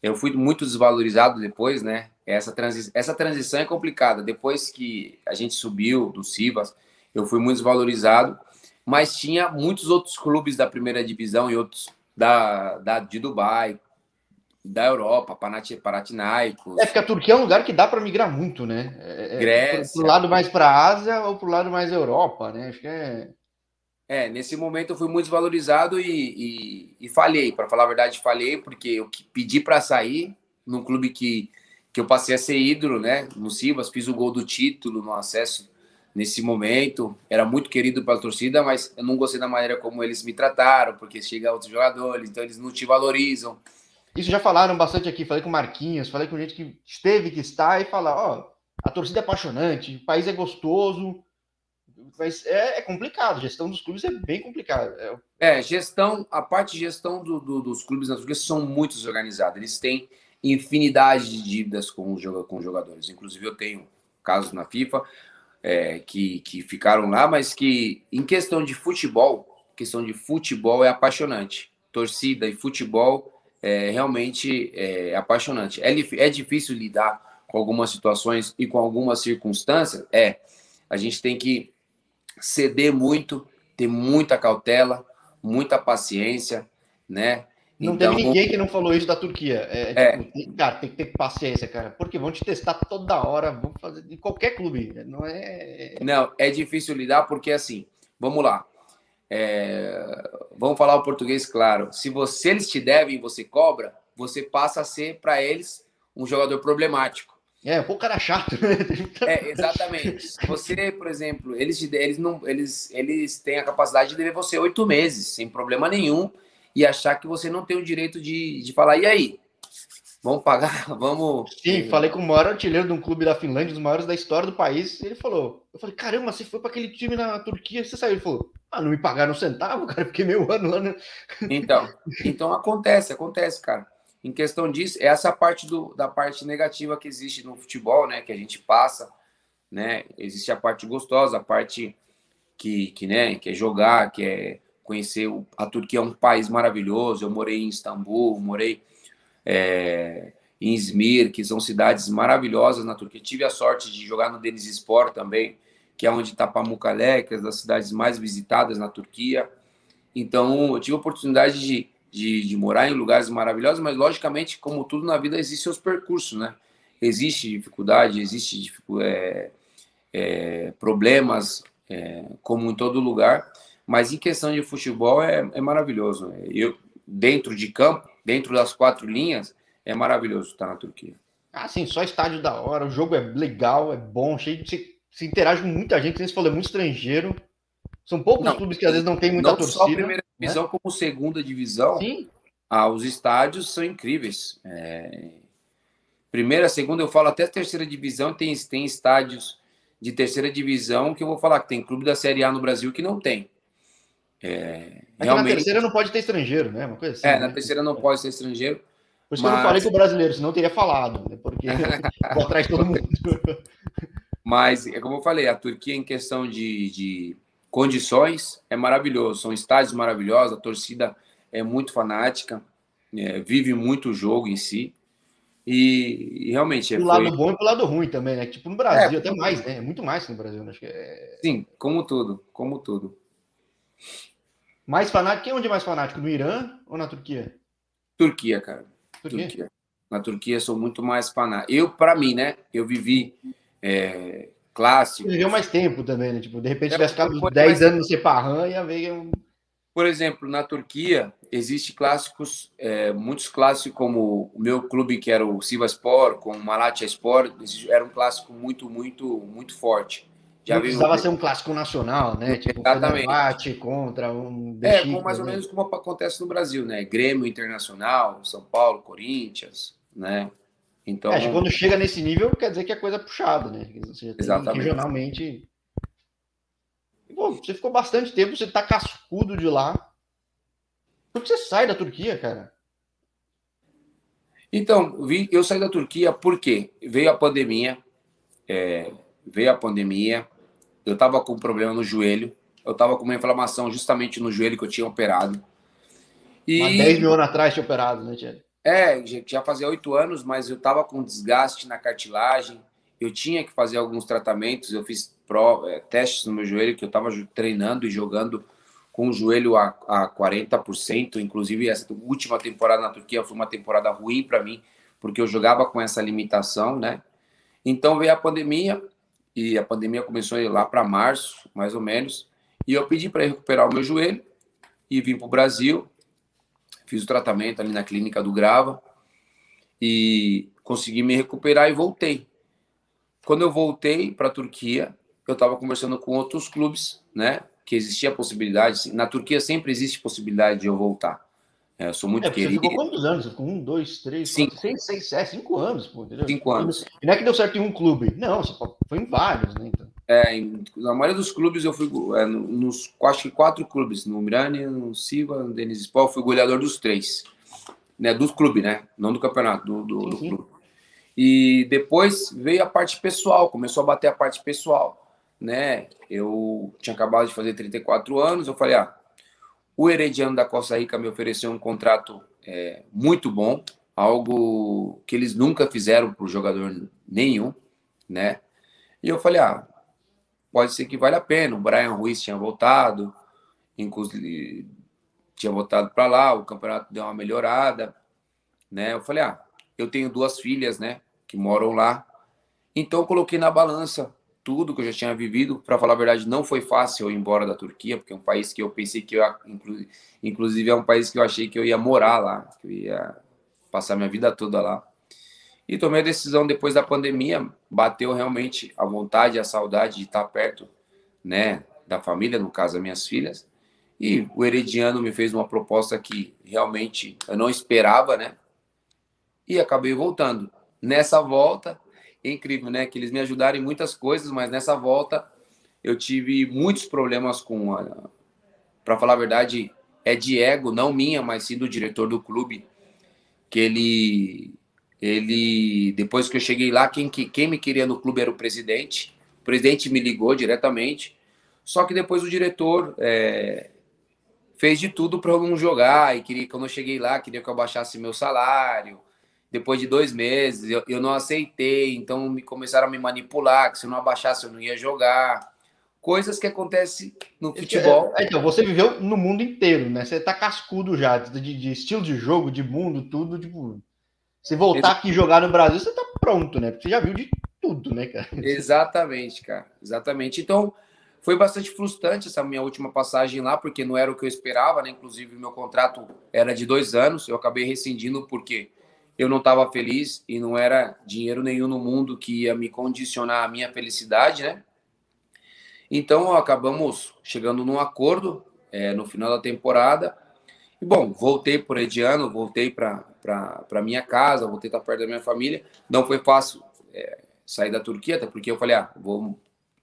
eu fui muito desvalorizado depois, né? Essa, transi essa transição é complicada. Depois que a gente subiu do Sivas, eu fui muito desvalorizado, mas tinha muitos outros clubes da primeira divisão e outros da, da de Dubai, da Europa, Panathinaikos. É porque a Turquia é um lugar que dá para migrar muito, né? É, é Grécia. Pro lado mais para a Ásia ou pro lado mais Europa, né? Acho que é é, nesse momento eu fui muito desvalorizado e, e, e falhei. Para falar a verdade, falhei porque eu pedi para sair num clube que, que eu passei a ser ídolo, né? No Sivas, fiz o gol do título no acesso nesse momento. Era muito querido pela torcida, mas eu não gostei da maneira como eles me trataram, porque chega outros jogadores, então eles não te valorizam. Isso já falaram bastante aqui. Falei com o Marquinhos, falei com gente que esteve, que está, e fala: ó, a torcida é apaixonante, o país é gostoso mas é, é, complicado, gestão dos clubes é bem complicado. É, é gestão, a parte de gestão do, do, dos clubes na Turquia são muito desorganizados. Eles têm infinidade de dívidas com, com jogadores. Inclusive, eu tenho casos na FIFA é, que, que ficaram lá, mas que em questão de futebol, questão de futebol é apaixonante. Torcida e futebol é realmente é apaixonante. É, é difícil lidar com algumas situações e com algumas circunstâncias? É. A gente tem que ceder muito, ter muita cautela, muita paciência, né? Não então, teve ninguém que não falou isso da Turquia. É, é. Tipo, cara, tem que ter paciência, cara, porque vão te testar toda hora, vão fazer em qualquer clube. Não é. Não, é difícil lidar porque assim, vamos lá. É, vamos falar o português claro. Se você eles te devem, você cobra, você passa a ser para eles um jogador problemático. É, um cara chato. Né? [LAUGHS] é, exatamente. Você, por exemplo, eles, eles, não, eles, eles têm a capacidade de dever você oito meses, sem problema nenhum, e achar que você não tem o direito de, de falar, e aí? Vamos pagar? [LAUGHS] Vamos. Sim, falei com o maior artilheiro de um clube da Finlândia, dos maiores da história do país, e ele falou: Eu falei, caramba, você foi para aquele time na Turquia, você saiu. Ele falou: Ah, não me pagaram um centavo, [LAUGHS] cara, fiquei meio ano lá. Né? Então, então acontece, acontece, cara em questão disso, é essa parte do, da parte negativa que existe no futebol, né? Que a gente passa, né? Existe a parte gostosa, a parte que, que, né, que é jogar, que é conhecer. A Turquia é um país maravilhoso. Eu morei em Istambul, morei é, em Izmir, que são cidades maravilhosas na Turquia. Tive a sorte de jogar no Denizlispor também, que é onde está Pamukkale, que é das cidades mais visitadas na Turquia. Então, eu tive a oportunidade de de, de morar em lugares maravilhosos, mas logicamente, como tudo na vida, existem seus percursos, né? Existe dificuldade, existe é, é, problemas, é, como em todo lugar, mas em questão de futebol é, é maravilhoso. Eu, dentro de campo, dentro das quatro linhas, é maravilhoso estar na Turquia. Ah, sim, só estádio da hora, o jogo é legal, é bom, cheio de. Se, se interage com muita gente, como você falou, é muito estrangeiro. São poucos não, clubes que às vezes não tem muita não torcida. Só a primeira né? divisão, né? como segunda divisão, Sim. Ah, os estádios são incríveis. É... Primeira, segunda, eu falo até terceira divisão, tem, tem estádios de terceira divisão que eu vou falar que tem clube da Série A no Brasil que não tem. É, realmente... Na terceira não pode ter estrangeiro, né? Uma coisa assim, é, né? na terceira não pode ter estrangeiro, Por isso Mas... que eu não falei com o brasileiro, senão eu teria falado, né? Porque [LAUGHS] vou atrás de todo mundo. Mas, é como eu falei, a Turquia, em questão de, de condições, é maravilhoso. São estádios maravilhosos, a torcida é muito fanática, é, vive muito o jogo em si. E, e realmente. Do foi... lado bom e pro lado ruim também, né? Tipo no Brasil, é, até mais, né? É muito mais que no Brasil, né? Acho que é... Sim, como tudo, como tudo. Mais fanático, quem é onde é mais fanático? No Irã ou na Turquia? Turquia, cara. Turquia. Turquia. Na Turquia sou muito mais fanático. Eu, para mim, né? Eu vivi é, clássico. Viveu mais tempo também, né? Tipo, de repente, é, tivesse ficado 10 anos no Separran, ia ver um por exemplo, na Turquia, existe clássicos, é, muitos clássicos, como o meu clube, que era o Sivaspor, com o Malatya Sport, era um clássico muito, muito, muito forte. Já Não precisava ser um clássico nacional, né? Tipo, Exatamente. contra um É, como, mais ou né? menos como acontece no Brasil, né? Grêmio Internacional, São Paulo, Corinthians, né? Então... É, quando chega nesse nível, quer dizer que é coisa puxada, né? Exatamente. Regionalmente pô, você ficou bastante tempo, você tá cascudo de lá. Por que você sai da Turquia, cara? Então, eu saí da Turquia porque veio a pandemia, é, veio a pandemia, eu tava com um problema no joelho, eu tava com uma inflamação justamente no joelho que eu tinha operado. E... Mas 10 mil anos atrás tinha operado, né, Tia? É, já fazia oito anos, mas eu tava com desgaste na cartilagem, eu tinha que fazer alguns tratamentos, eu fiz pro, é, testes no meu joelho, que eu estava treinando e jogando com o joelho a, a 40%. Inclusive, essa última temporada na Turquia foi uma temporada ruim para mim, porque eu jogava com essa limitação, né? Então veio a pandemia, e a pandemia começou lá para março, mais ou menos, e eu pedi para recuperar o meu joelho e vim para o Brasil. Fiz o tratamento ali na clínica do Grava e consegui me recuperar e voltei. Quando eu voltei para a Turquia, eu estava conversando com outros clubes, né? Que existia a possibilidade. Na Turquia sempre existe possibilidade de eu voltar. É, eu sou muito é, querido. Você ficou quantos anos? Ficou um, dois, três, cinco. quatro, seis, seis, sete, cinco anos, pô, entendeu? Cinco anos. E não é que deu certo em um clube. Não, foi em vários, né? Então. É, em, na maioria dos clubes eu fui é, nos acho que quatro clubes, no Mirani, no Siva, no Denis Sport, fui goleador dos três. Né, do clube, né? Não do campeonato, do, do, sim, do clube. E depois veio a parte pessoal, começou a bater a parte pessoal né? Eu tinha acabado de fazer 34 anos, eu falei, ah, o Herediano da Costa Rica me ofereceu um contrato é, muito bom, algo que eles nunca fizeram para o jogador nenhum, né? E eu falei, ah, pode ser que vale a pena. O Brian Ruiz tinha voltado, inclusive tinha voltado para lá, o campeonato deu uma melhorada, né? Eu falei, ah, eu tenho duas filhas, né, que moram lá, então eu coloquei na balança tudo que eu já tinha vivido. Para falar a verdade, não foi fácil eu ir embora da Turquia, porque é um país que eu pensei que eu ia, inclusive é um país que eu achei que eu ia morar lá, que eu ia passar minha vida toda lá. E tomei a decisão depois da pandemia, bateu realmente a vontade, a saudade de estar perto, né, da família, no caso, as minhas filhas. E o Herediano me fez uma proposta que realmente eu não esperava, né? E acabei voltando. Nessa volta, é incrível, né? Que eles me ajudaram em muitas coisas, mas nessa volta eu tive muitos problemas com. Para falar a verdade, é de ego, não minha, mas sim do diretor do clube, que ele. Ele, depois que eu cheguei lá, quem, quem me queria no clube era o presidente. O presidente me ligou diretamente. Só que depois o diretor é, fez de tudo para eu não jogar e queria quando eu cheguei lá queria que eu baixasse meu salário depois de dois meses, eu, eu não aceitei, então me começaram a me manipular, que se eu não abaixasse eu não ia jogar. Coisas que acontecem no futebol. É, então, você viveu no mundo inteiro, né? Você tá cascudo já, de, de estilo de jogo, de mundo, tudo, tipo. Se voltar aqui jogar no Brasil, você tá pronto, né? Porque você já viu de tudo, né, cara? Exatamente, cara. Exatamente. Então, foi bastante frustrante essa minha última passagem lá, porque não era o que eu esperava, né? Inclusive, meu contrato era de dois anos, eu acabei rescindindo porque eu não estava feliz e não era dinheiro nenhum no mundo que ia me condicionar a minha felicidade, né? Então acabamos chegando num acordo é, no final da temporada. E bom, voltei por Ediano, voltei para minha casa, voltei estar perto da minha família. Não foi fácil é, sair da Turquia, até porque eu falei, ah, vou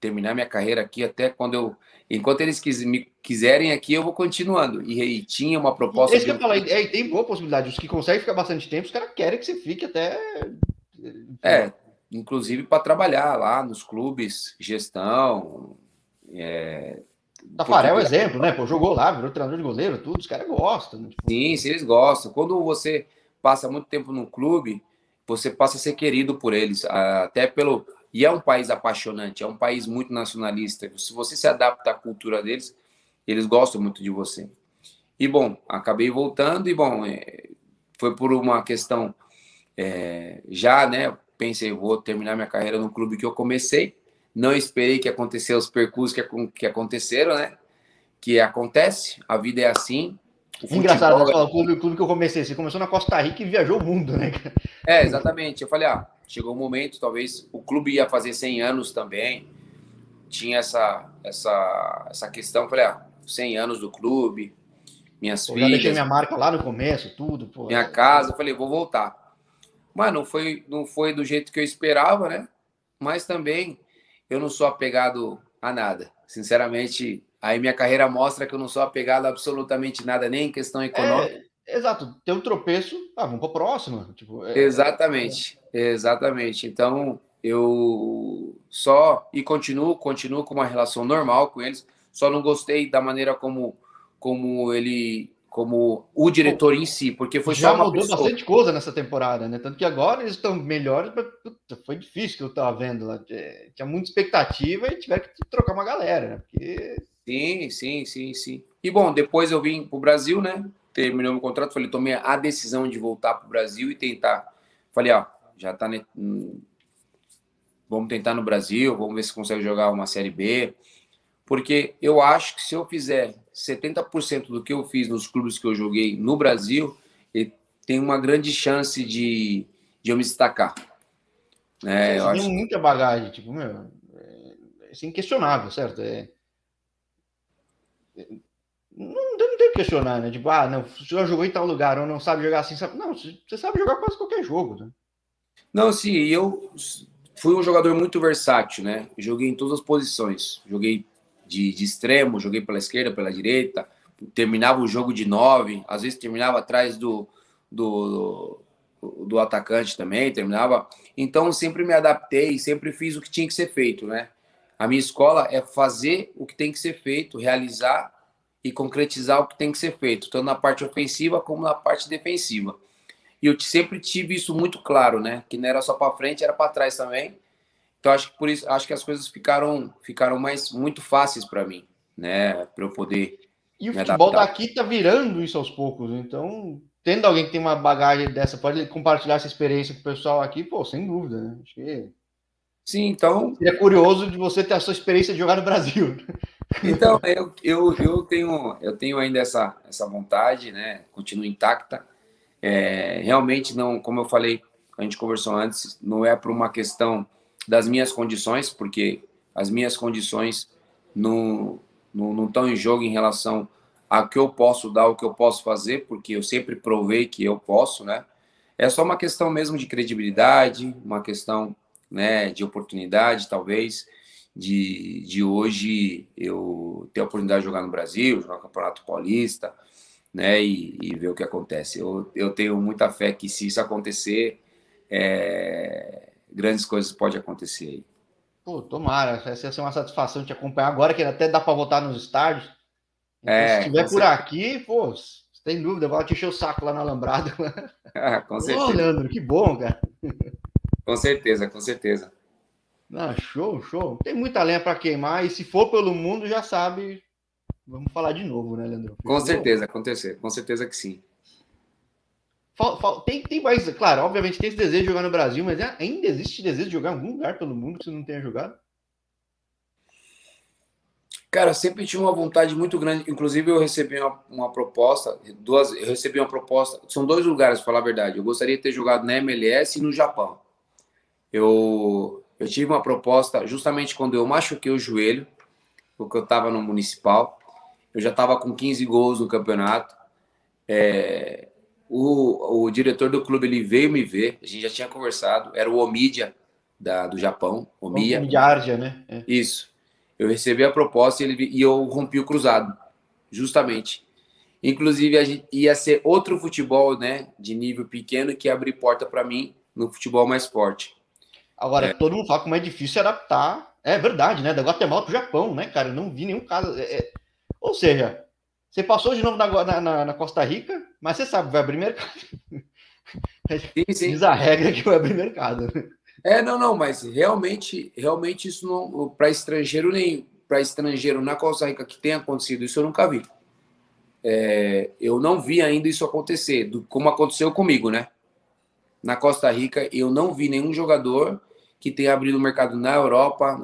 terminar minha carreira aqui até quando eu. Enquanto eles quis, me quiserem aqui, eu vou continuando. E, e tinha uma proposta. Esse que eu falei, é, tem boa possibilidade. Os que conseguem ficar bastante tempo, os caras querem que você fique até. É, inclusive para trabalhar lá nos clubes, gestão. É, Tafarel é o exemplo, né? Pô, jogou lá, virou treinador de goleiro, tudo, os caras gostam. Né? Tipo... Sim, sim, eles gostam. Quando você passa muito tempo no clube, você passa a ser querido por eles, até pelo. E é um país apaixonante, é um país muito nacionalista. Se você se adapta à cultura deles, eles gostam muito de você. E bom, acabei voltando e bom, é, foi por uma questão é, já, né? Pensei, vou terminar minha carreira no clube que eu comecei. Não esperei que acontecesse os percursos que, que aconteceram, né? Que acontece, a vida é assim. Engraçado, né? o clube, o clube que eu comecei, você começou na Costa Rica e viajou o mundo, né? É, exatamente. Eu falei, ah, chegou o um momento, talvez o clube ia fazer 100 anos também. Tinha essa, essa, essa questão, eu falei, ah, 100 anos do clube, minhas pô, filhas. Já deixei minha marca lá no começo, tudo. Pô. Minha casa, eu falei, vou voltar. Mas não foi, não foi do jeito que eu esperava, né? Mas também eu não sou apegado a nada. Sinceramente, aí minha carreira mostra que eu não sou apegado a absolutamente nada, nem em questão econômica. É, exato, tem um tropeço, ah, vamos para o próximo. Tipo, é, exatamente, é. exatamente. Então, eu só e continuo, continuo com uma relação normal com eles. Só não gostei da maneira como, como ele como o diretor em si, porque foi já só uma mudou pessoa. bastante coisa nessa temporada, né? Tanto que agora eles estão melhores, mas puta, foi difícil que eu tava vendo lá. Tinha muita expectativa e tiveram que trocar uma galera, né? Porque... Sim, sim, sim, sim. E bom, depois eu vim pro Brasil, né? Terminou meu contrato, falei, tomei a decisão de voltar pro Brasil e tentar. Falei, ó, já tá. Ne... Vamos tentar no Brasil, vamos ver se consegue jogar uma Série B. Porque eu acho que se eu fizer 70% do que eu fiz nos clubes que eu joguei no Brasil, tem uma grande chance de, de eu me destacar. É, eu acho... muita bagagem, tipo, meu, é, é inquestionável, certo? É, é, não, não tem que questionar, né? Tipo, ah, não, o senhor jogou em tal lugar, ou não sabe jogar assim, sabe? Não, você sabe jogar quase qualquer jogo, né? Não, sim, eu fui um jogador muito versátil, né? Joguei em todas as posições. Joguei de, de extremo, joguei pela esquerda, pela direita, terminava o jogo de nove, às vezes terminava atrás do, do, do, do atacante também, terminava. Então sempre me adaptei, sempre fiz o que tinha que ser feito, né? A minha escola é fazer o que tem que ser feito, realizar e concretizar o que tem que ser feito, tanto na parte ofensiva como na parte defensiva. E eu sempre tive isso muito claro, né? Que não era só para frente, era para trás também. Então acho que por isso acho que as coisas ficaram ficaram mais muito fáceis para mim, né, para eu poder E o futebol adaptar. daqui tá virando isso aos poucos, então tendo alguém que tem uma bagagem dessa pode compartilhar essa experiência com o pessoal aqui, pô, sem dúvida, né? Acho que Sim, então. É curioso de você ter a sua experiência de jogar no Brasil. Então, eu, eu, eu, tenho, eu tenho ainda essa, essa vontade, né? Continua intacta. É, realmente, não, como eu falei, a gente conversou antes, não é por uma questão das minhas condições, porque as minhas condições não, não, não estão em jogo em relação a que eu posso dar, o que eu posso fazer, porque eu sempre provei que eu posso, né? É só uma questão mesmo de credibilidade, uma questão né, de oportunidade, talvez, de, de hoje eu ter a oportunidade de jogar no Brasil, jogar no Campeonato Paulista, né, e, e ver o que acontece. Eu, eu tenho muita fé que se isso acontecer, é, grandes coisas podem acontecer aí. Pô, tomara, essa ia ser uma satisfação te acompanhar agora, que até dá para votar nos estádios. Então, é, se estiver por aqui, pô, tem dúvida, vou te encher o saco lá na Alambrada. Ah, [LAUGHS] com certeza. Ô, Leandro, que bom, cara. Com certeza, com certeza. Ah, show, show. Tem muita lenha para queimar e se for pelo mundo, já sabe. Vamos falar de novo, né, Leandro? Com certeza, acontecer. Com certeza que sim. Tem, tem mais, claro, obviamente tem esse desejo de jogar no Brasil, mas é, ainda existe desejo de jogar em algum lugar pelo mundo que você não tenha jogado? Cara, sempre tive uma vontade muito grande. Inclusive, eu recebi uma, uma, proposta, duas, eu recebi uma proposta. São dois lugares, para falar a verdade. Eu gostaria de ter jogado na MLS e no Japão. Eu, eu tive uma proposta justamente quando eu machuquei o joelho, porque eu estava no municipal. Eu já estava com 15 gols no campeonato. É, o, o diretor do clube ele veio me ver, a gente já tinha conversado, era o Omidia da, do Japão, Omiya. Omidia Arja, né? É. Isso. Eu recebi a proposta e, ele, e eu rompi o cruzado, justamente. Inclusive, a gente ia ser outro futebol, né, de nível pequeno, que ia abrir porta para mim no futebol mais forte. Agora, é. todo mundo fala como é difícil adaptar. É verdade, né? Da Guatemala para o Japão, né, cara? Eu não vi nenhum caso. É... é ou seja, você passou de novo na, na, na, Costa Rica, mas você sabe, vai abrir mercado. Sim, sim. Diz a regra que vai abrir mercado. É, não, não, mas realmente, realmente isso não para estrangeiro nem para estrangeiro na Costa Rica que tenha acontecido isso eu nunca vi. É, eu não vi ainda isso acontecer, do, como aconteceu comigo, né? Na Costa Rica eu não vi nenhum jogador que tenha abrido o mercado na Europa,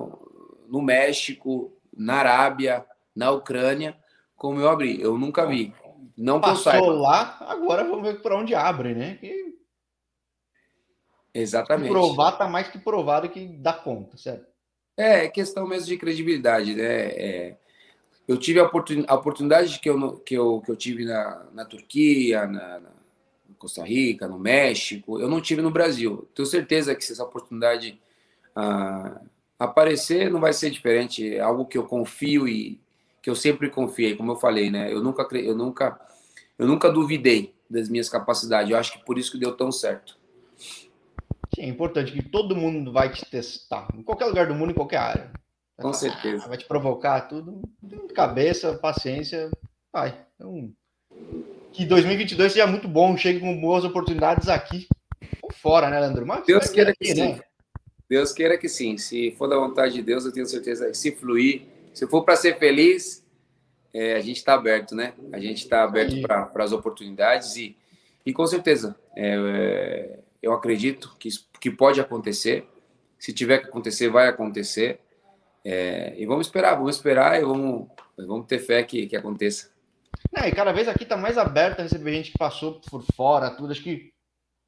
no, México, na Arábia, na Ucrânia, como eu abri. Eu nunca vi. Não Passou lá, agora vamos ver para onde abre, né? Exatamente. provar tá mais que provado que dá conta, certo? É, é questão mesmo de credibilidade, né? É, eu tive a, oportun, a, oportunidade que eu, que eu, que eu tive na, na Turquia, na, na, Costa Rica, no México, eu não tive no Brasil. Tenho certeza que se essa oportunidade ah, aparecer, não vai ser diferente. É algo que eu confio e que eu sempre confiei, como eu falei, né? Eu nunca, eu nunca, eu nunca duvidei das minhas capacidades. Eu acho que por isso que deu tão certo. Sim, é importante que todo mundo vai te testar, em qualquer lugar do mundo, em qualquer área. Vai Com falar, certeza. Vai te provocar tudo. Cabeça, paciência, vai. Então, que 2022 seja muito bom, chegue com boas oportunidades aqui ou fora, né, Leandro? Mas Deus queira que sim. Né? Deus queira que sim. Se for da vontade de Deus, eu tenho certeza que se fluir, se for para ser feliz, é, a gente está aberto, né? A gente está aberto para as oportunidades e, e com certeza é, é eu acredito que, que pode acontecer. Se tiver que acontecer, vai acontecer. É, e vamos esperar, vamos esperar e vamos, vamos ter fé que, que aconteça. É, e cada vez aqui está mais aberto a receber gente que passou por fora, tudo. Acho que,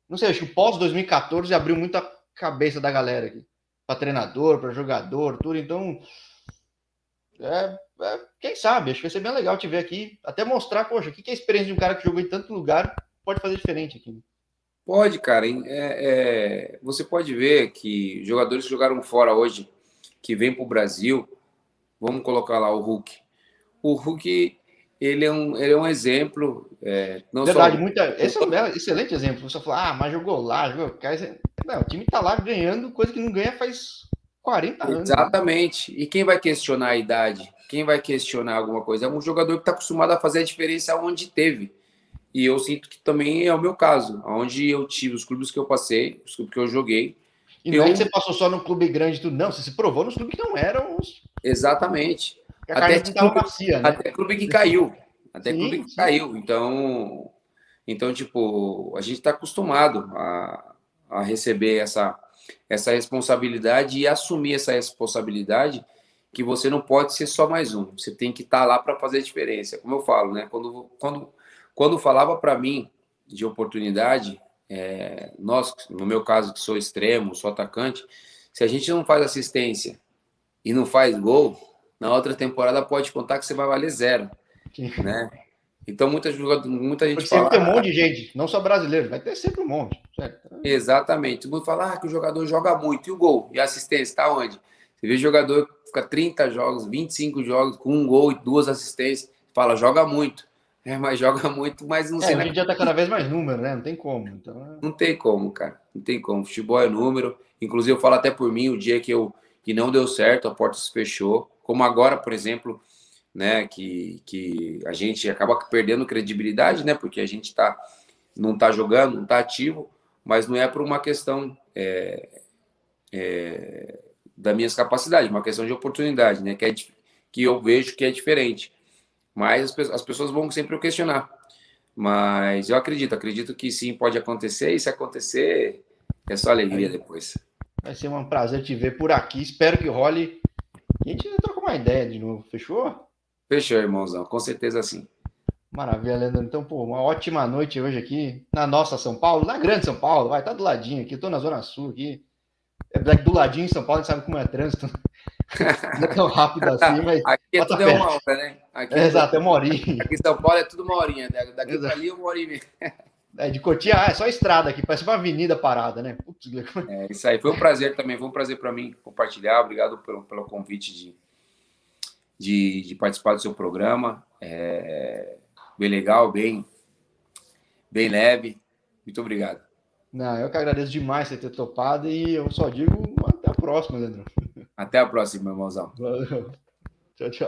não sei, acho que pós 2014 abriu muito a cabeça da galera aqui. Para treinador, para jogador, tudo. Então, é, é, quem sabe, acho que vai ser bem legal te ver aqui. Até mostrar, poxa, o que é a experiência de um cara que jogou em tanto lugar pode fazer diferente aqui. Pode, cara. É, é, você pode ver que jogadores que jogaram fora hoje, que vêm para o Brasil, vamos colocar lá o Hulk. O Hulk, ele é um, ele é um exemplo. É, não Verdade, só... muita, esse é um excelente exemplo. Você fala, ah, mas jogou lá, jogou. Não, o time está lá ganhando coisa que não ganha faz 40 anos. Exatamente. E quem vai questionar a idade? Quem vai questionar alguma coisa? É um jogador que está acostumado a fazer a diferença onde teve. E eu sinto que também é o meu caso, onde eu tive os clubes que eu passei, os clubes que eu joguei. E não é que você passou só no clube grande tudo, não, você se provou nos clubes que não eram os. Exatamente. Até clube, macia, né? até clube que caiu. Até sim, clube que sim. caiu. Então, então, tipo, a gente está acostumado a, a receber essa, essa responsabilidade e assumir essa responsabilidade que você não pode ser só mais um. Você tem que estar tá lá para fazer a diferença. Como eu falo, né? Quando, quando quando falava para mim de oportunidade, é, nós, no meu caso, que sou extremo, sou atacante, se a gente não faz assistência e não faz gol, na outra temporada pode contar que você vai valer zero, né? Então muita, muita gente fala... Sempre tem um monte de gente, não só brasileiro, vai ter sempre um monte. Certo? Exatamente. Todo mundo fala ah, que o jogador joga muito. E o gol? E a assistência? Está onde? Você vê jogador que fica 30 jogos, 25 jogos, com um gol e duas assistências, fala, joga muito. [LAUGHS] É, mas joga muito, mas não é, sei. A gente já tá cada vez mais número, né? Não tem como. Então... É. Não tem como, cara. Não tem como. Futebol é número. Inclusive, eu falo até por mim, o dia que eu que não deu certo, a porta se fechou. Como agora, por exemplo, né? Que, que a gente acaba perdendo credibilidade, né? Porque a gente tá, não tá jogando, não tá ativo, mas não é por uma questão é, é, das minhas capacidades, uma questão de oportunidade, né? Que, é, que eu vejo que é diferente. Mas as, pessoas vão sempre questionar. Mas eu acredito, acredito que sim, pode acontecer, e se acontecer, é só alegria depois. Vai ser um prazer te ver por aqui. Espero que role. A gente vai trocar uma ideia de novo, fechou? Fechou, irmãozão, com certeza sim. Maravilha, Leandro. Então, pô, uma ótima noite hoje aqui na nossa São Paulo, na grande São Paulo, vai, tá do ladinho aqui, tô na Zona Sul aqui. É do ladinho em São Paulo, a gente sabe como é trânsito. [LAUGHS] Não é tão rápido assim, mas. Aqui é tudo é uma hora, né? Aqui é, exato, é uma horinha. [LAUGHS] Aqui em São Paulo é tudo uma horinha. Né? Daqui para ali, uma horinha. É, de Cotia, ah, é só estrada aqui, parece uma avenida parada, né? Putz, é isso aí, foi um prazer também, foi um prazer para mim compartilhar. Obrigado pelo, pelo convite de, de, de participar do seu programa. É, bem legal, bem, bem leve. Muito obrigado. Não, eu que agradeço demais você ter topado e eu só digo até a próxima, Leandro. Até a próxima, irmãozão. Valeu. Tchau, tchau.